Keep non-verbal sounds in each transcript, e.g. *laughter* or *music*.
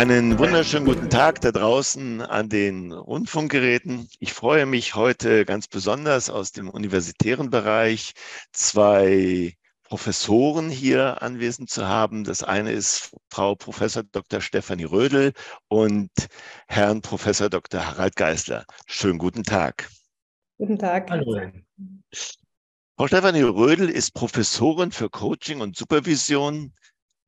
Einen wunderschönen guten Tag da draußen an den Rundfunkgeräten. Ich freue mich heute ganz besonders aus dem universitären Bereich zwei Professoren hier anwesend zu haben. Das eine ist Frau Professor Dr. Stefanie Rödel und Herrn Professor Dr. Harald Geisler. Schönen guten Tag. Guten Tag. Hallo. Frau Stefanie Rödel ist Professorin für Coaching und Supervision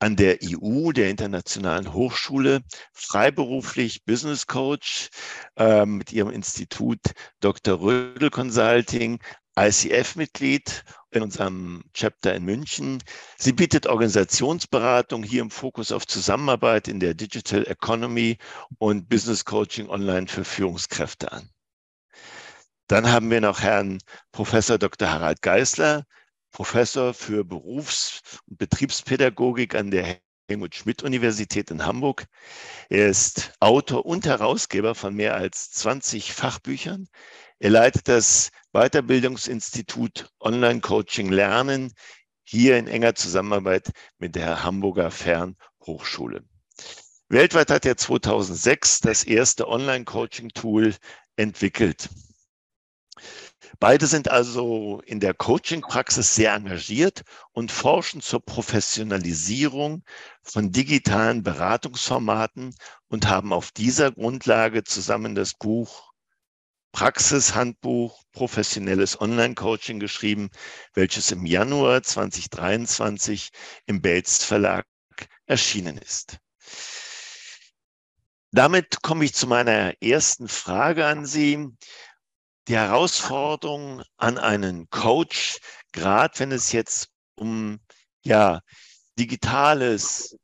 an der IU, der Internationalen Hochschule, freiberuflich Business Coach äh, mit ihrem Institut Dr. Rödel Consulting, ICF-Mitglied in unserem Chapter in München. Sie bietet Organisationsberatung hier im Fokus auf Zusammenarbeit in der Digital Economy und Business Coaching online für Führungskräfte an. Dann haben wir noch Herrn Professor Dr. Harald Geisler, Professor für Berufs- und Betriebspädagogik an der Helmut Schmidt Universität in Hamburg. Er ist Autor und Herausgeber von mehr als 20 Fachbüchern. Er leitet das Weiterbildungsinstitut Online Coaching Lernen hier in enger Zusammenarbeit mit der Hamburger Fernhochschule. Weltweit hat er 2006 das erste Online-Coaching-Tool entwickelt. Beide sind also in der Coaching-Praxis sehr engagiert und forschen zur Professionalisierung von digitalen Beratungsformaten und haben auf dieser Grundlage zusammen das Buch Praxishandbuch Professionelles Online-Coaching geschrieben, welches im Januar 2023 im Belz Verlag erschienen ist. Damit komme ich zu meiner ersten Frage an Sie die Herausforderung an einen Coach, gerade wenn es jetzt um ja, digitales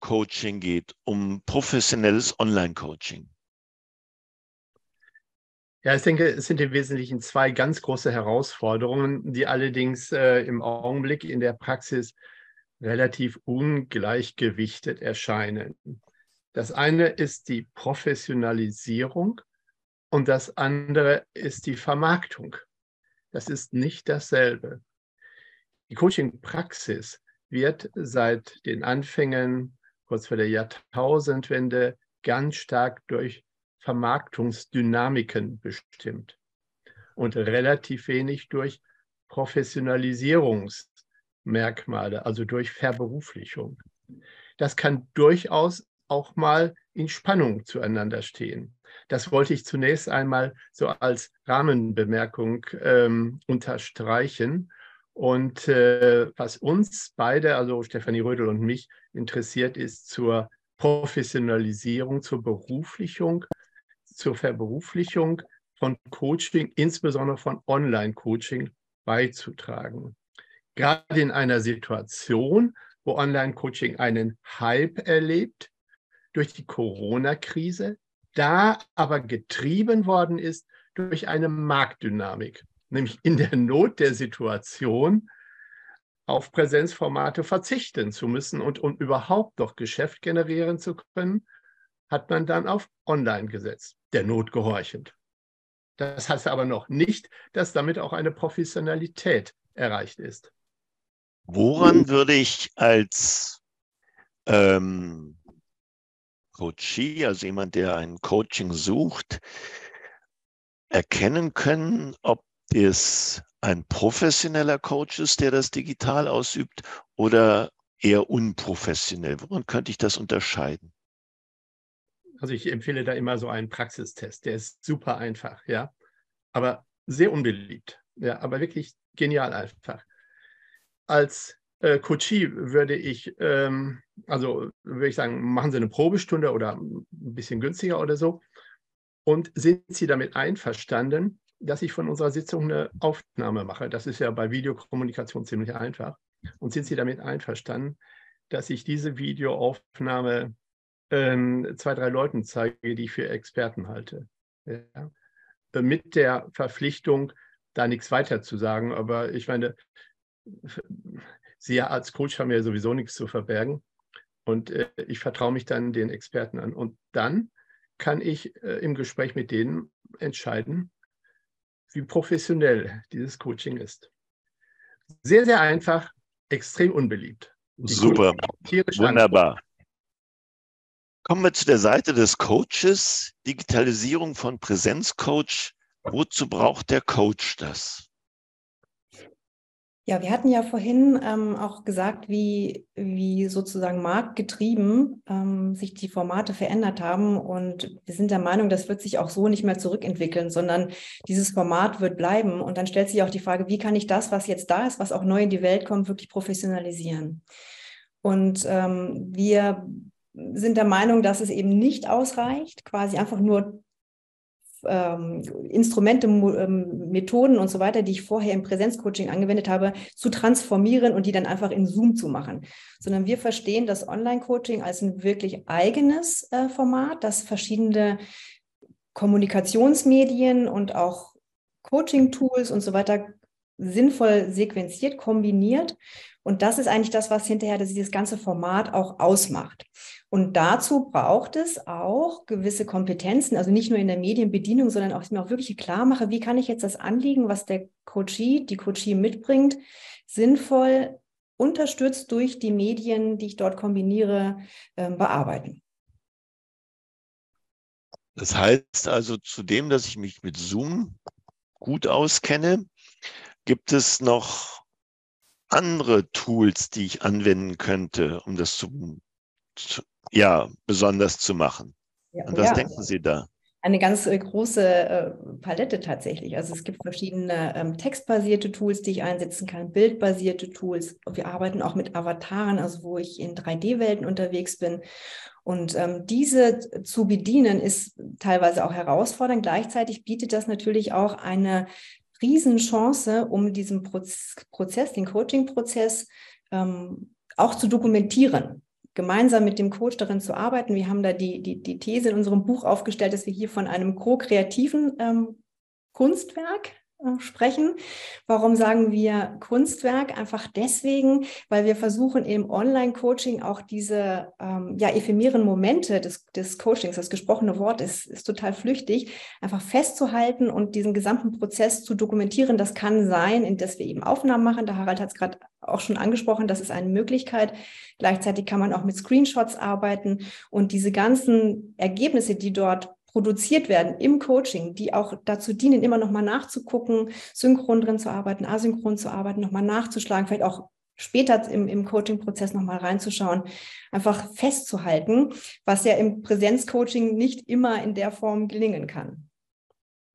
Coaching geht, um professionelles Online-Coaching? Ja, ich denke, es sind im Wesentlichen zwei ganz große Herausforderungen, die allerdings äh, im Augenblick in der Praxis relativ ungleichgewichtet erscheinen. Das eine ist die Professionalisierung und das andere ist die Vermarktung. Das ist nicht dasselbe. Die Coaching-Praxis wird seit den Anfängen, kurz vor der Jahrtausendwende, ganz stark durch Vermarktungsdynamiken bestimmt und relativ wenig durch Professionalisierungsmerkmale, also durch Verberuflichung. Das kann durchaus auch mal in Spannung zueinander stehen. Das wollte ich zunächst einmal so als Rahmenbemerkung ähm, unterstreichen. Und äh, was uns beide, also Stefanie Rödel und mich, interessiert, ist zur Professionalisierung, zur Beruflichung, zur Verberuflichung von Coaching, insbesondere von Online-Coaching, beizutragen. Gerade in einer Situation, wo Online-Coaching einen Hype erlebt, durch die Corona-Krise, da aber getrieben worden ist durch eine Marktdynamik, nämlich in der Not der Situation auf Präsenzformate verzichten zu müssen und um überhaupt noch Geschäft generieren zu können, hat man dann auf Online gesetzt, der Not gehorchend. Das heißt aber noch nicht, dass damit auch eine Professionalität erreicht ist. Woran würde ich als ähm, Coachee, also jemand, der ein Coaching sucht, erkennen können, ob es ein professioneller Coach ist, der das digital ausübt oder eher unprofessionell? Woran könnte ich das unterscheiden? Also ich empfehle da immer so einen Praxistest. Der ist super einfach, ja, aber sehr unbeliebt. Ja, aber wirklich genial einfach. Als äh, Coachie würde ich, ähm, also würde ich sagen, machen Sie eine Probestunde oder ein bisschen günstiger oder so. Und sind Sie damit einverstanden, dass ich von unserer Sitzung eine Aufnahme mache? Das ist ja bei Videokommunikation ziemlich einfach. Und sind Sie damit einverstanden, dass ich diese Videoaufnahme ähm, zwei, drei Leuten zeige, die ich für Experten halte? Ja? Mit der Verpflichtung, da nichts weiter zu sagen. Aber ich meine, Sie als Coach haben ja sowieso nichts zu verbergen. Und äh, ich vertraue mich dann den Experten an. Und dann kann ich äh, im Gespräch mit denen entscheiden, wie professionell dieses Coaching ist. Sehr, sehr einfach, extrem unbeliebt. Die Super, wunderbar. Kommen wir zu der Seite des Coaches, Digitalisierung von Präsenzcoach. Wozu braucht der Coach das? Ja, wir hatten ja vorhin ähm, auch gesagt, wie, wie sozusagen marktgetrieben ähm, sich die Formate verändert haben. Und wir sind der Meinung, das wird sich auch so nicht mehr zurückentwickeln, sondern dieses Format wird bleiben. Und dann stellt sich auch die Frage, wie kann ich das, was jetzt da ist, was auch neu in die Welt kommt, wirklich professionalisieren? Und ähm, wir sind der Meinung, dass es eben nicht ausreicht, quasi einfach nur ähm, Instrumente, ähm, Methoden und so weiter, die ich vorher im Präsenzcoaching angewendet habe, zu transformieren und die dann einfach in Zoom zu machen. Sondern wir verstehen das Online-Coaching als ein wirklich eigenes äh, Format, das verschiedene Kommunikationsmedien und auch Coaching-Tools und so weiter sinnvoll sequenziert, kombiniert. Und das ist eigentlich das, was hinterher dieses ganze Format auch ausmacht. Und dazu braucht es auch gewisse Kompetenzen, also nicht nur in der Medienbedienung, sondern auch, dass ich mir auch wirklich klar mache, wie kann ich jetzt das Anliegen, was der Coachie, die Coachie mitbringt, sinnvoll unterstützt durch die Medien, die ich dort kombiniere, äh, bearbeiten. Das heißt also, zudem, dass ich mich mit Zoom gut auskenne, gibt es noch andere Tools, die ich anwenden könnte, um das zu ja, besonders zu machen. Ja, Und was ja. denken Sie da? Eine ganz äh, große äh, Palette tatsächlich. Also es gibt verschiedene ähm, textbasierte Tools, die ich einsetzen kann, bildbasierte Tools. Wir arbeiten auch mit Avataren, also wo ich in 3D-Welten unterwegs bin. Und ähm, diese zu bedienen ist teilweise auch herausfordernd. Gleichzeitig bietet das natürlich auch eine Riesenchance, um diesen Prozess, den Coaching-Prozess ähm, auch zu dokumentieren gemeinsam mit dem Coach darin zu arbeiten. Wir haben da die, die, die These in unserem Buch aufgestellt, dass wir hier von einem co-kreativen ähm, Kunstwerk sprechen. Warum sagen wir Kunstwerk? Einfach deswegen, weil wir versuchen im Online-Coaching auch diese ähm, ja, ephemeren Momente des, des Coachings, das gesprochene Wort ist, ist total flüchtig, einfach festzuhalten und diesen gesamten Prozess zu dokumentieren. Das kann sein, in dass wir eben Aufnahmen machen. Der Harald hat es gerade auch schon angesprochen, das ist eine Möglichkeit. Gleichzeitig kann man auch mit Screenshots arbeiten und diese ganzen Ergebnisse, die dort produziert werden im Coaching, die auch dazu dienen, immer noch mal nachzugucken, synchron drin zu arbeiten, asynchron zu arbeiten, noch mal nachzuschlagen, vielleicht auch später im, im Coaching-Prozess noch mal reinzuschauen, einfach festzuhalten, was ja im Präsenzcoaching nicht immer in der Form gelingen kann.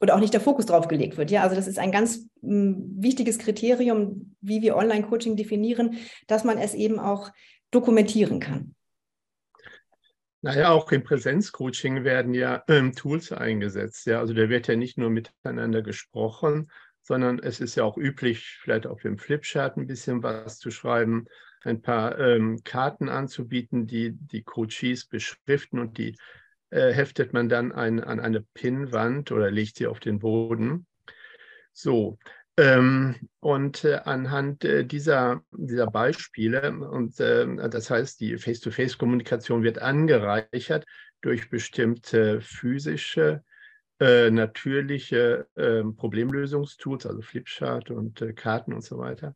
Oder auch nicht der Fokus drauf gelegt wird. Ja, also das ist ein ganz m, hm, wichtiges Kriterium, wie wir Online-Coaching definieren, dass man es eben auch dokumentieren kann. Naja, auch im Präsenzcoaching werden ja ähm, Tools eingesetzt. Ja, also da wird ja nicht nur miteinander gesprochen, sondern es ist ja auch üblich, vielleicht auf dem Flipchart ein bisschen was zu schreiben, ein paar ähm, Karten anzubieten, die die Coaches beschriften und die äh, heftet man dann ein, an eine Pinnwand oder legt sie auf den Boden. So, und äh, anhand äh, dieser, dieser Beispiele, und äh, das heißt, die Face-to-Face-Kommunikation wird angereichert durch bestimmte physische, natürliche ähm, Problemlösungstools, also Flipchart und Karten und so weiter.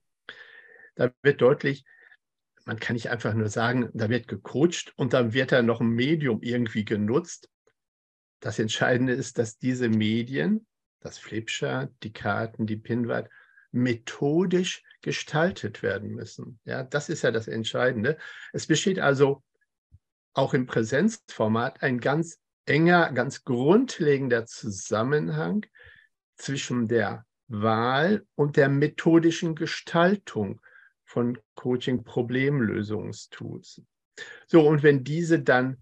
Da wird deutlich, man kann nicht einfach nur sagen, da wird gecoacht und dann wird da noch ein Medium irgendwie genutzt. Das Entscheidende ist, dass diese Medien, das Flipchart, die Karten, die Pinwand, methodisch gestaltet werden müssen. Ja, das ist ja das Entscheidende. Es besteht also auch im Präsenzformat ein ganz enger, ganz grundlegender Zusammenhang zwischen der Wahl und der methodischen Gestaltung von Coaching-Problemlösungstools. So, und wenn diese dann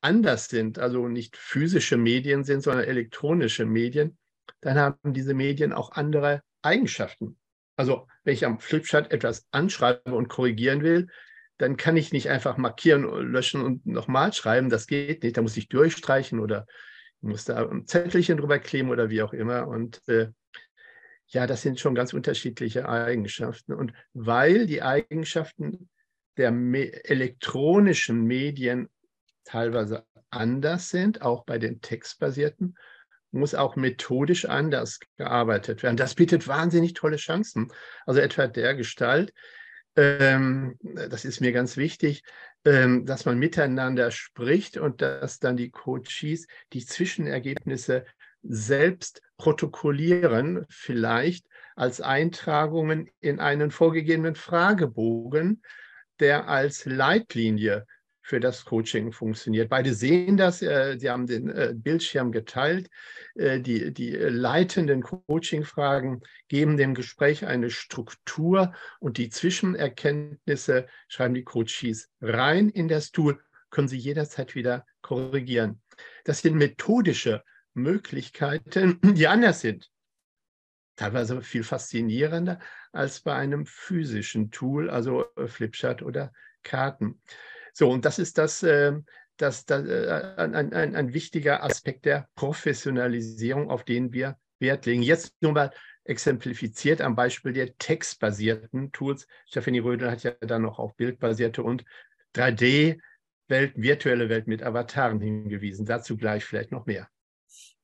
anders sind, also nicht physische Medien sind, sondern elektronische Medien, dann haben diese Medien auch andere Eigenschaften. Also wenn ich am Flipchart etwas anschreibe und korrigieren will, dann kann ich nicht einfach markieren, löschen und nochmal schreiben. Das geht nicht. Da muss ich durchstreichen oder muss da ein Zettelchen drüber kleben oder wie auch immer. Und äh, ja, das sind schon ganz unterschiedliche Eigenschaften. Und weil die Eigenschaften der me elektronischen Medien teilweise anders sind, auch bei den textbasierten, muss auch methodisch anders gearbeitet werden. Das bietet wahnsinnig tolle Chancen. Also etwa der Gestalt, ähm, das ist mir ganz wichtig, ähm, dass man miteinander spricht und dass dann die Coaches die Zwischenergebnisse selbst protokollieren, vielleicht als Eintragungen in einen vorgegebenen Fragebogen, der als Leitlinie für das Coaching funktioniert. Beide sehen das, äh, sie haben den äh, Bildschirm geteilt. Äh, die, die leitenden Coaching-Fragen geben dem Gespräch eine Struktur und die Zwischenerkenntnisse schreiben die Coaches rein in das Tool, können sie jederzeit wieder korrigieren. Das sind methodische Möglichkeiten, *clears throat* die anders sind. Teilweise viel faszinierender als bei einem physischen Tool, also Flipchart oder Karten. So, und das ist das, ähm, das, das äh, ein, ein, ein wichtiger Aspekt der Professionalisierung, auf den wir Wert legen. Jetzt nur mal exemplifiziert am Beispiel der textbasierten Tools. Stephanie Rödel hat ja dann noch auf bildbasierte und 3D Welt, virtuelle Welt mit Avataren hingewiesen. Dazu gleich vielleicht noch mehr.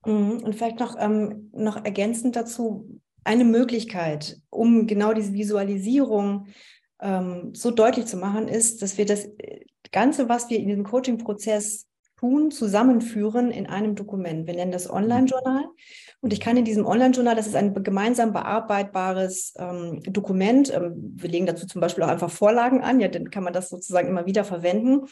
Mhm, und vielleicht noch, ähm, noch ergänzend dazu eine Möglichkeit, um genau diese Visualisierung ähm, so deutlich zu machen, ist, dass wir das Ganze, was wir in diesem Coaching-Prozess tun, zusammenführen in einem Dokument. Wir nennen das Online-Journal. Und ich kann in diesem Online-Journal, das ist ein gemeinsam bearbeitbares ähm, Dokument, ähm, wir legen dazu zum Beispiel auch einfach Vorlagen an, ja, dann kann man das sozusagen immer wieder verwenden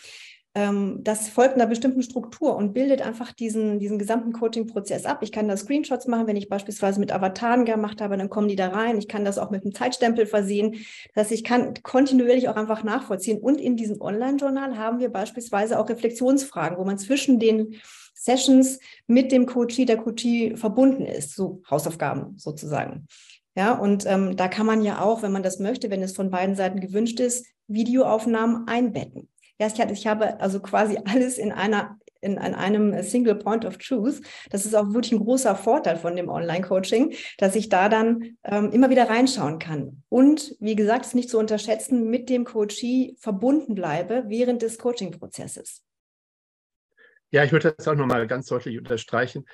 das folgt einer bestimmten Struktur und bildet einfach diesen, diesen gesamten Coaching-Prozess ab. Ich kann da Screenshots machen, wenn ich beispielsweise mit Avataren gemacht habe, dann kommen die da rein. Ich kann das auch mit einem Zeitstempel versehen. Das heißt, ich kann kontinuierlich auch einfach nachvollziehen. Und in diesem Online-Journal haben wir beispielsweise auch Reflexionsfragen, wo man zwischen den Sessions mit dem Coachie, der Coachie verbunden ist, so Hausaufgaben sozusagen. Ja, und ähm, da kann man ja auch, wenn man das möchte, wenn es von beiden Seiten gewünscht ist, Videoaufnahmen einbetten. Ja, ich, ich habe also quasi alles in einer in, in einem Single Point of Truth. Das ist auch wirklich ein großer Vorteil von dem Online-Coaching, dass ich da dann ähm, immer wieder reinschauen kann. Und wie gesagt, es nicht zu unterschätzen, mit dem Coachee verbunden bleibe während des Coaching-Prozesses. Ja, ich würde das auch nochmal ganz deutlich unterstreichen.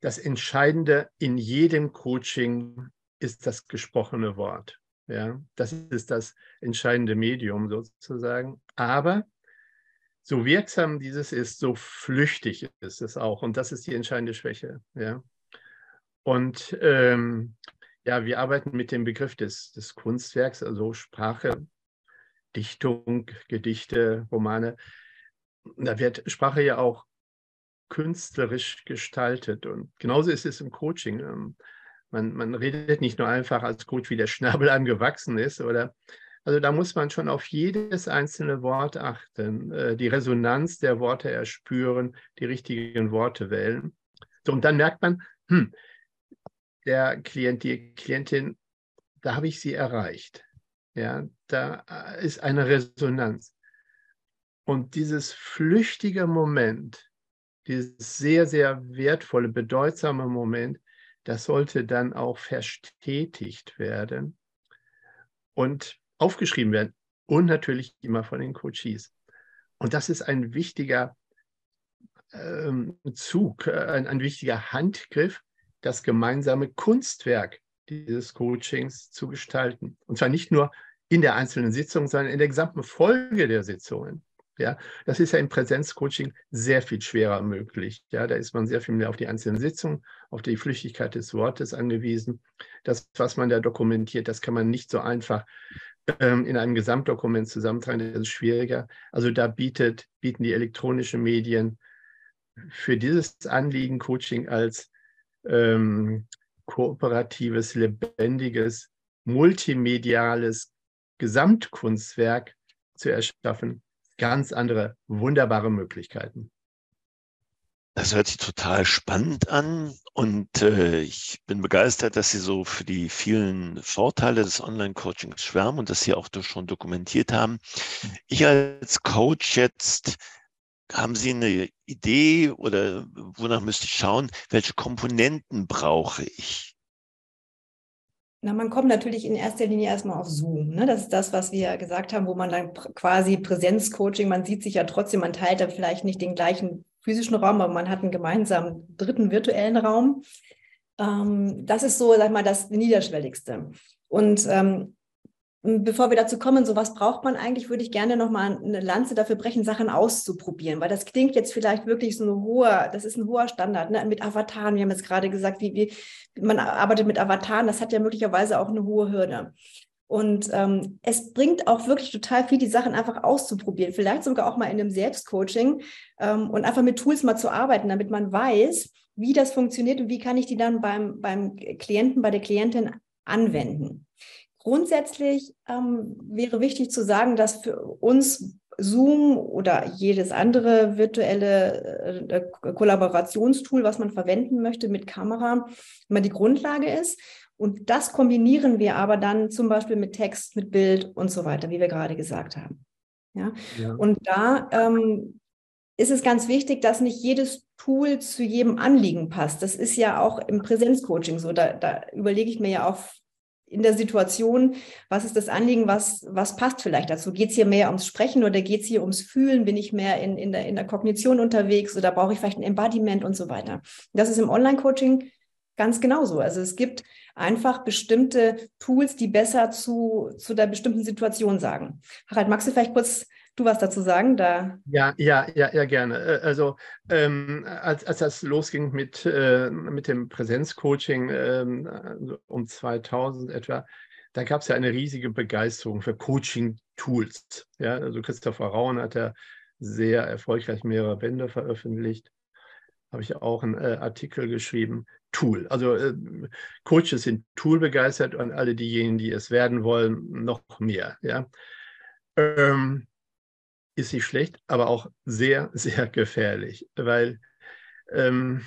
Das Entscheidende in jedem Coaching ist das gesprochene Wort. Ja, das ist das entscheidende Medium sozusagen. Aber so wirksam dieses ist, so flüchtig ist es auch. Und das ist die entscheidende Schwäche. Ja. Und ähm, ja, wir arbeiten mit dem Begriff des, des Kunstwerks, also Sprache, Dichtung, Gedichte, Romane. Da wird Sprache ja auch künstlerisch gestaltet. Und genauso ist es im Coaching. Ähm, man, man redet nicht nur einfach als Coach, wie der Schnabel *laughs* einem gewachsen ist oder also da muss man schon auf jedes einzelne Wort achten, äh, die Resonanz der Worte erspüren, die richtigen Worte wählen. So, und dann merkt man, hm, der Klient, die Klientin, da habe ich sie erreicht. Ja, da äh, ist eine Resonanz. Und dieses flüchtige Moment, dieses sehr, sehr wertvolle, bedeutsame Moment, das sollte dann auch verstetigt werden. Und aufgeschrieben werden und natürlich immer von den Coaches. Und das ist ein wichtiger ähm, Zug, äh, ein, ein wichtiger Handgriff, das gemeinsame Kunstwerk dieses Coachings zu gestalten. Und zwar nicht nur in der einzelnen Sitzung, sondern in der gesamten Folge der Sitzungen. Ja, das ist ja im Präsenzcoaching sehr viel schwerer möglich. Ja, da ist man sehr viel mehr auf die einzelnen Sitzungen, auf die Flüchtigkeit des Wortes angewiesen. Das, was man da dokumentiert, das kann man nicht so einfach ähm, in einem Gesamtdokument zusammentragen, das ist schwieriger. Also da bietet, bieten die elektronischen Medien für dieses Anliegen Coaching als ähm, kooperatives, lebendiges, multimediales Gesamtkunstwerk zu erschaffen, ganz andere, wunderbare Möglichkeiten. Das hört sich total spannend an und äh, ich bin begeistert, dass Sie so für die vielen Vorteile des Online-Coachings schwärmen und das Sie auch schon dokumentiert haben. Ich als Coach jetzt, haben Sie eine Idee oder wonach müsste ich schauen, welche Komponenten brauche ich? Na, man kommt natürlich in erster Linie erstmal auf Zoom. Ne? Das ist das, was wir gesagt haben, wo man dann quasi Präsenzcoaching, man sieht sich ja trotzdem, man teilt da vielleicht nicht den gleichen physischen Raum, aber man hat einen gemeinsamen dritten virtuellen Raum. Ähm, das ist so, sag mal, das Niederschwelligste. Und ähm, bevor wir dazu kommen, so was braucht man eigentlich, würde ich gerne nochmal eine Lanze dafür brechen, Sachen auszuprobieren, weil das klingt jetzt vielleicht wirklich so ein hoher, das ist ein hoher Standard, ne? mit Avataren. Wir haben jetzt gerade gesagt, wie, wie man arbeitet mit Avataren, das hat ja möglicherweise auch eine hohe Hürde. Und ähm, es bringt auch wirklich total viel, die Sachen einfach auszuprobieren, vielleicht sogar auch mal in einem Selbstcoaching ähm, und einfach mit Tools mal zu arbeiten, damit man weiß, wie das funktioniert und wie kann ich die dann beim, beim Klienten, bei der Klientin anwenden. Grundsätzlich ähm, wäre wichtig zu sagen, dass für uns Zoom oder jedes andere virtuelle äh, Kollaborationstool, was man verwenden möchte mit Kamera, immer die Grundlage ist. Und das kombinieren wir aber dann zum Beispiel mit Text, mit Bild und so weiter, wie wir gerade gesagt haben. Ja? ja. Und da ähm, ist es ganz wichtig, dass nicht jedes Tool zu jedem Anliegen passt. Das ist ja auch im Präsenzcoaching so. Da, da überlege ich mir ja auch in der Situation, was ist das Anliegen, was, was passt vielleicht dazu? Geht es hier mehr ums Sprechen oder geht es hier ums Fühlen? Bin ich mehr in, in, der, in der Kognition unterwegs oder brauche ich vielleicht ein Embodiment und so weiter? Das ist im Online-Coaching ganz genauso. Also es gibt einfach bestimmte Tools, die besser zu, zu der bestimmten Situation sagen. Harald, magst du vielleicht kurz du was dazu sagen? Da ja, ja, ja, ja, gerne. Äh, also ähm, als, als das losging mit, äh, mit dem Präsenzcoaching ähm, um 2000 etwa, da gab es ja eine riesige Begeisterung für Coaching-Tools. Ja, also Christopher Raun hat ja sehr erfolgreich mehrere Bände veröffentlicht. Habe ich auch einen äh, Artikel geschrieben. Tool. Also äh, Coaches sind Tool begeistert und alle diejenigen, die es werden wollen, noch mehr. Ja. Ähm, ist nicht schlecht, aber auch sehr, *laughs* sehr gefährlich, weil ähm,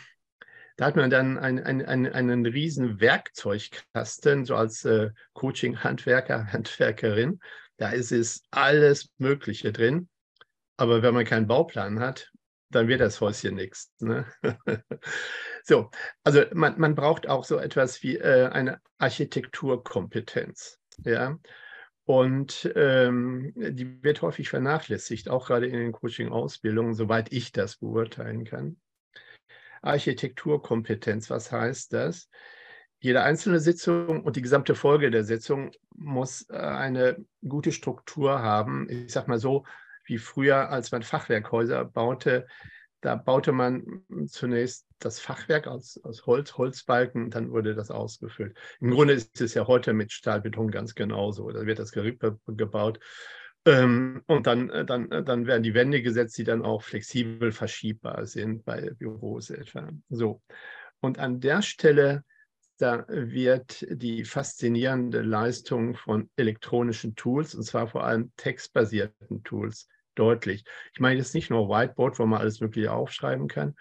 da hat man dann ein, ein, ein, einen riesen Werkzeugkasten, so als äh, Coaching-Handwerker, Handwerkerin. Da ist es alles Mögliche drin. Aber wenn man keinen Bauplan hat, dann wird das Häuschen nichts. Ne? *laughs* so, also man, man braucht auch so etwas wie äh, eine Architekturkompetenz. Ja, und ähm, die wird häufig vernachlässigt, auch gerade in den Coaching-Ausbildungen, soweit ich das beurteilen kann. Architekturkompetenz, was heißt das? Jede einzelne Sitzung und die gesamte Folge der Sitzung muss äh, eine gute Struktur haben. Ich sage mal so, wie früher, als man Fachwerkhäuser baute, da baute man zunächst das Fachwerk aus, aus Holz, Holzbalken, dann wurde das ausgefüllt. Im Grunde ist es ja heute mit Stahlbeton ganz genauso. Da wird das Gerippe gebaut ähm, und dann, äh, dann, äh, dann werden die Wände gesetzt, die dann auch flexibel verschiebbar sind bei Büros etwa. So. Und an der Stelle, da wird die faszinierende Leistung von elektronischen Tools, und zwar vor allem textbasierten Tools, deutlich. Ich meine jetzt nicht nur Whiteboard, wo man alles Mögliche aufschreiben kann,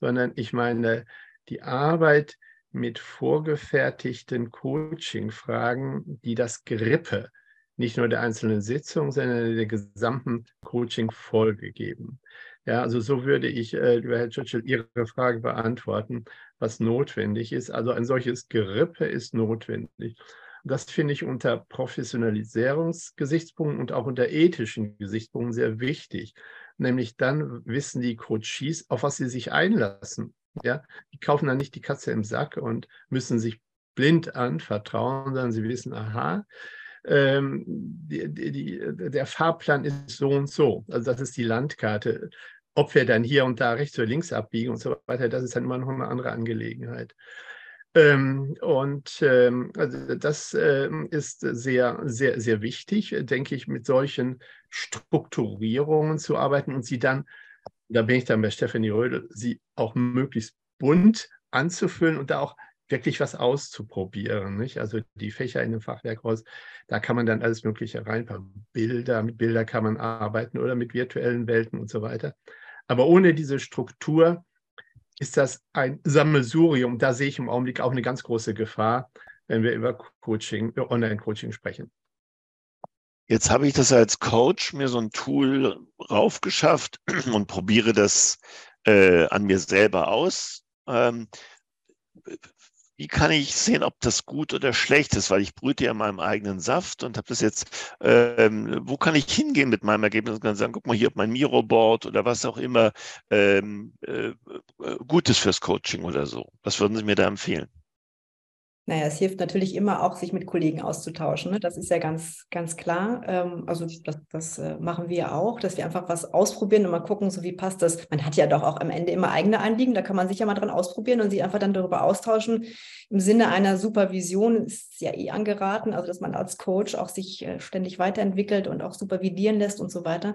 sondern ich meine die Arbeit mit vorgefertigten Coaching-Fragen, die das Grippe nicht nur der einzelnen Sitzung, sondern der gesamten Coaching-Folge geben. Ja, also so würde ich, äh, lieber Herr Churchill, Ihre Frage beantworten, was notwendig ist. Also ein solches Gerippe ist notwendig. Das finde ich unter Professionalisierungsgesichtspunkten und auch unter ethischen Gesichtspunkten sehr wichtig. Nämlich dann wissen die Coaches, auf was sie sich einlassen. Ja, die kaufen dann nicht die Katze im Sack und müssen sich blind anvertrauen, sondern sie wissen, aha, ähm, die, die, der Fahrplan ist so und so. Also das ist die Landkarte. Ob wir dann hier und da rechts oder links abbiegen und so weiter, das ist dann immer noch eine andere Angelegenheit. Ähm, und ähm, also das äh, ist sehr, sehr, sehr wichtig, denke ich, mit solchen Strukturierungen zu arbeiten und sie dann, da bin ich dann bei Stephanie Rödel, sie auch möglichst bunt anzufüllen und da auch wirklich was auszuprobieren. Nicht? Also die Fächer in dem Fachwerkhaus, da kann man dann alles Mögliche reinpacken. Bilder, mit Bilder kann man arbeiten oder mit virtuellen Welten und so weiter. Aber ohne diese Struktur ist das ein Sammelsurium. Da sehe ich im Augenblick auch eine ganz große Gefahr, wenn wir über Coaching, über Online-Coaching sprechen. Jetzt habe ich das als Coach mir so ein Tool raufgeschafft *clears throat* und probiere das äh, an mir selber aus. Ähm, wie kann ich sehen, ob das gut oder schlecht ist? Weil ich brüte ja in meinem eigenen Saft und habe das jetzt, ähm, wo kann ich hingehen mit meinem Ergebnis und kann sagen, guck mal hier auf mein Miro-Board oder was auch immer ähm, äh, äh, Gutes fürs Coaching oder so. Was würden Sie mir da empfehlen? Naja, es hilft natürlich immer auch, sich mit Kollegen auszutauschen. Ne? Das ist ja ganz, ganz klar. Ähm, also das, das äh, machen wir auch, dass wir einfach was ausprobieren und mal gucken, so wie passt das. Man hat ja doch auch am Ende immer eigene Anliegen, da kann man sich ja mal dran ausprobieren und sich einfach dann darüber austauschen. Im Sinne einer Supervision ist ja eh angeraten, also dass man als Coach auch sich äh, ständig weiterentwickelt und auch supervidieren lässt und so weiter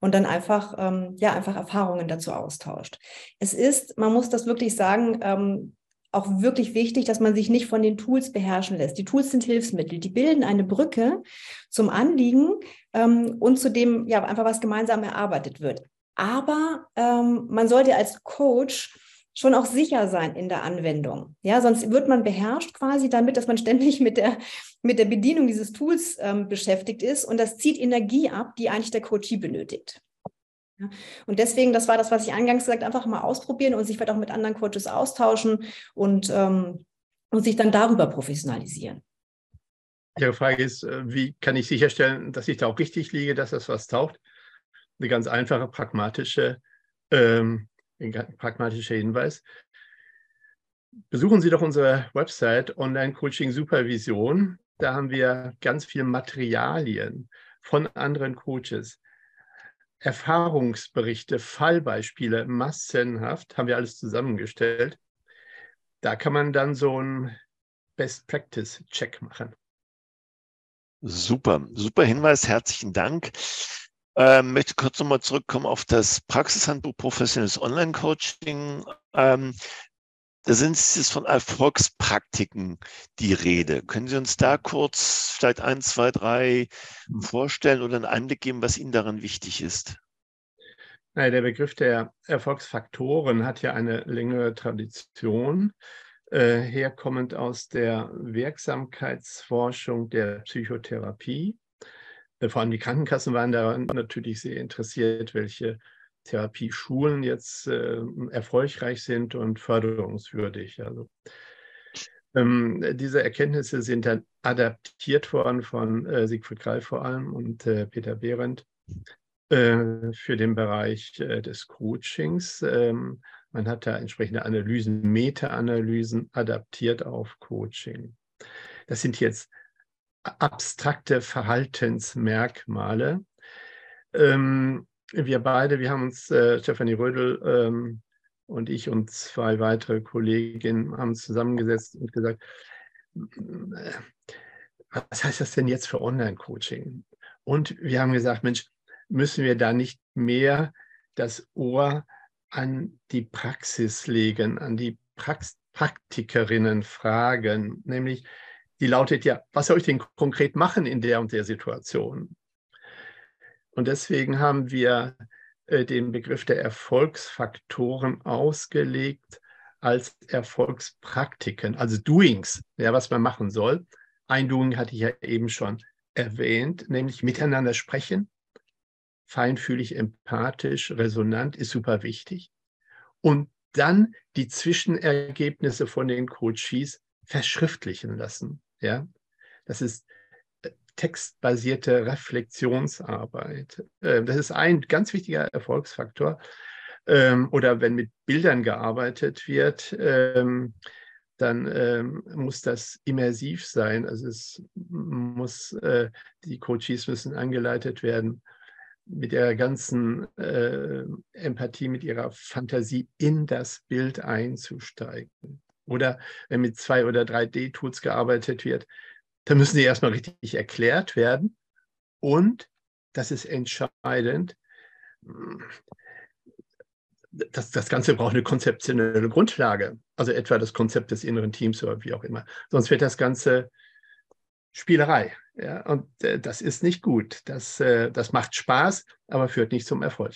und dann einfach, ähm, ja, einfach Erfahrungen dazu austauscht. Es ist, man muss das wirklich sagen, ähm, auch wirklich wichtig, dass man sich nicht von den Tools beherrschen lässt. Die Tools sind Hilfsmittel, die bilden eine Brücke zum Anliegen ähm, und zu dem, ja, einfach was gemeinsam erarbeitet wird. Aber ähm, man sollte als Coach schon auch sicher sein in der Anwendung. Ja, sonst wird man beherrscht quasi damit, dass man ständig mit der, mit der Bedienung dieses Tools ähm, beschäftigt ist und das zieht Energie ab, die eigentlich der Coachie benötigt. Ja, und deswegen, das war das, was ich eingangs gesagt einfach mal ausprobieren und sich vielleicht auch mit anderen Coaches austauschen und, ähm, und sich dann darüber professionalisieren. Ihre Frage ist, äh, wie kann ich sicherstellen, dass ich da auch richtig liege, dass das was taucht? Eine ganz einfache, pragmatische, ähm, ein Hinweis. Besuchen Sie doch unsere Website Online Coaching Supervision. Da haben wir ganz viele Materialien von anderen Coaches. Erfahrungsberichte, Fallbeispiele, massenhaft, haben wir alles zusammengestellt. Da kann man dann so einen Best-Practice-Check machen. Super, super Hinweis, herzlichen Dank. Ähm, möchte kurz nochmal zurückkommen auf das Praxishandbuch Professionelles Online-Coaching. Ähm, da sind es von Erfolgspraktiken die Rede. Können Sie uns da kurz vielleicht ein, zwei, drei vorstellen oder einen Einblick geben, was Ihnen daran wichtig ist? Naja, der Begriff der Erfolgsfaktoren hat ja eine längere Tradition, äh, herkommend aus der Wirksamkeitsforschung der Psychotherapie. Äh, vor allem die Krankenkassen waren da natürlich sehr interessiert, welche Therapieschulen jetzt äh, erfolgreich sind und förderungswürdig. Also, ähm, diese Erkenntnisse sind dann adaptiert worden von äh, Siegfried Greif vor allem und äh, Peter Behrendt äh, für den Bereich äh, des Coachings. Ähm, man hat da entsprechende Analysen, Meta-Analysen adaptiert auf Coaching. Das sind jetzt abstrakte Verhaltensmerkmale. Ähm, wir beide, wir haben uns, äh, Stefanie Rödel ähm, und ich und zwei weitere Kolleginnen haben uns zusammengesetzt und gesagt, äh, was heißt das denn jetzt für Online-Coaching? Und wir haben gesagt, Mensch, müssen wir da nicht mehr das Ohr an die Praxis legen, an die Prax Praktikerinnen fragen, nämlich die lautet ja, was soll ich denn konkret machen in der und der Situation? Und deswegen haben wir äh, den Begriff der Erfolgsfaktoren ausgelegt als Erfolgspraktiken, also Doings, ja, was man machen soll. Ein Doing hatte ich ja eben schon erwähnt, nämlich miteinander sprechen, feinfühlig, empathisch, resonant ist super wichtig. Und dann die Zwischenergebnisse von den Coaches verschriftlichen lassen. Ja, das ist textbasierte Reflexionsarbeit. Ähm, das ist ein ganz wichtiger Erfolgsfaktor. Ähm, oder wenn mit Bildern gearbeitet wird, ähm, dann muss das immersiv sein. Also es muss, äh, die Coaches müssen angeleitet werden, mit ihrer ganzen äh, Empathie, mit ihrer Fantasie in das Bild einzusteigen. Oder wenn mit zwei oder drei D-Tools gearbeitet wird, dann müssen sie erstmal richtig erklärt werden. Und, das ist entscheidend, das, das Ganze braucht eine konzeptionelle Grundlage, also etwa das Konzept des inneren Teams oder wie auch immer. Sonst wird das Ganze Spielerei. Ja? Und äh, das ist nicht gut. Das, äh, das macht Spaß, aber führt nicht zum Erfolg.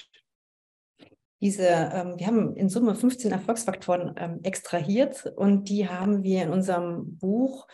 Diese, ähm, wir haben in Summe 15 Erfolgsfaktoren ähm, extrahiert und die haben wir in unserem Buch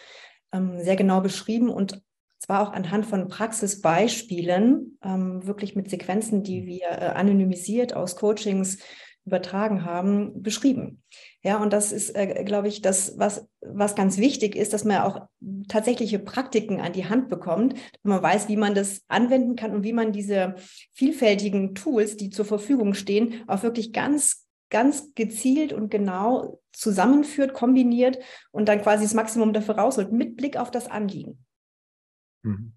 ähm, sehr genau beschrieben und zwar auch anhand von Praxisbeispielen, ähm, wirklich mit Sequenzen, die mhm. wir äh, anonymisiert aus Coachings übertragen haben, beschrieben. Ja, und das ist, äh, glaube ich, das, was, was ganz wichtig ist, dass man auch tatsächliche Praktiken an die Hand bekommt, dass man weiß, wie man das anwenden kann und wie man diese vielfältigen Tools, die zur Verfügung stehen, auch wirklich ganz, ganz gezielt und genau zusammenführt, kombiniert und dann quasi das Maximum dafür rausholt, mit Blick auf das Anliegen. Mhm.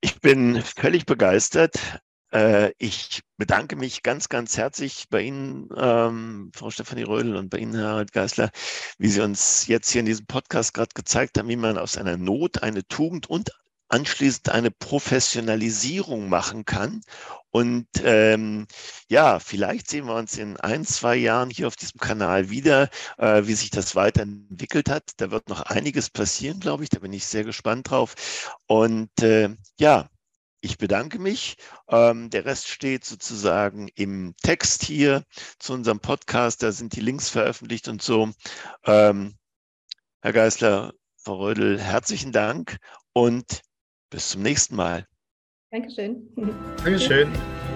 Ich bin völlig begeistert. Äh, ich bedanke mich ganz, ganz herzlich bei Ihnen, ähm, Frau Stefanie Rödel und bei Ihnen, Harald Geisler, wie Sie uns jetzt hier in diesem Podcast gerade gezeigt haben, wie man aus einer Not eine Tugend und anschließend eine Professionalisierung machen kann. Und ähm, ja, vielleicht sehen wir uns in ein, zwei Jahren hier auf diesem Kanal wieder, äh, wie sich das weiterentwickelt hat. Da wird noch einiges passieren, glaube ich. Da bin ich sehr gespannt drauf. Und äh, ja, ich bedanke mich. Ähm, der Rest steht sozusagen im Text hier zu unserem Podcast. Da sind die Links veröffentlicht und so. Ähm, Herr Geisler, Frau Rödel, herzlichen Dank und bis zum nächsten Mal. Dankeschön. Dankeschön. *laughs*